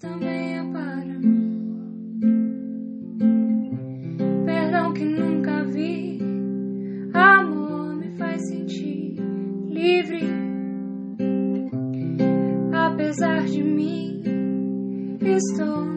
também é para mim. Perdão que nunca vi, amor me faz sentir livre. Apesar de mim, estou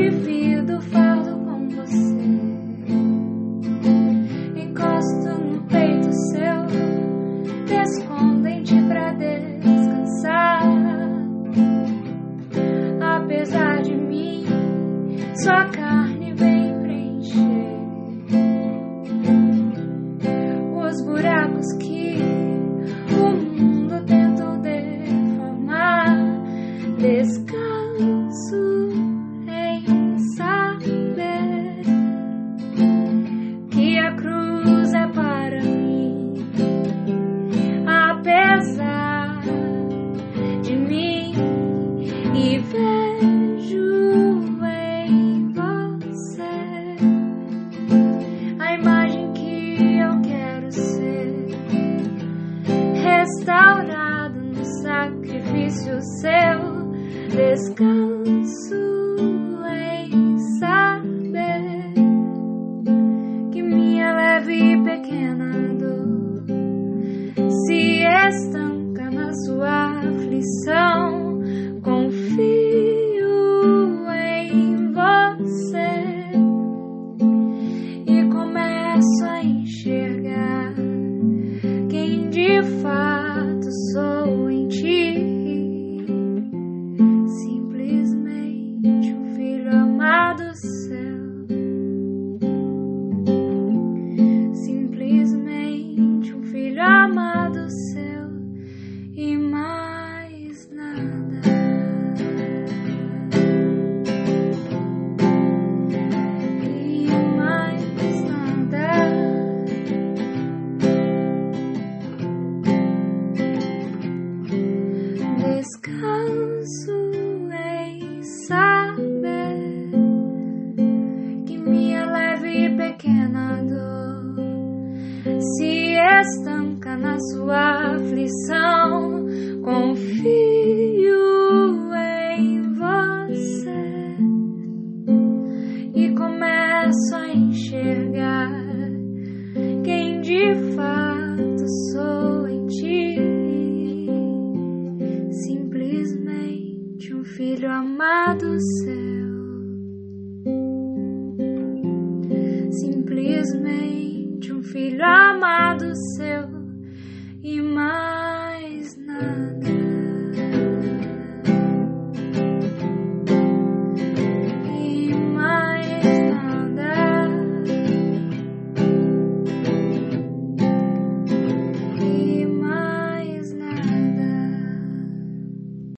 divido o fardo com você. Encosto no peito seu, escondente pra descansar. Apesar de mim, sua carne vem preencher sacrifício seu. Descanso Descanso em saber que minha leve e pequena dor se estanca na sua aflição. Confio simplesmente um filho amado seu. Simplesmente um filho amado seu e mais.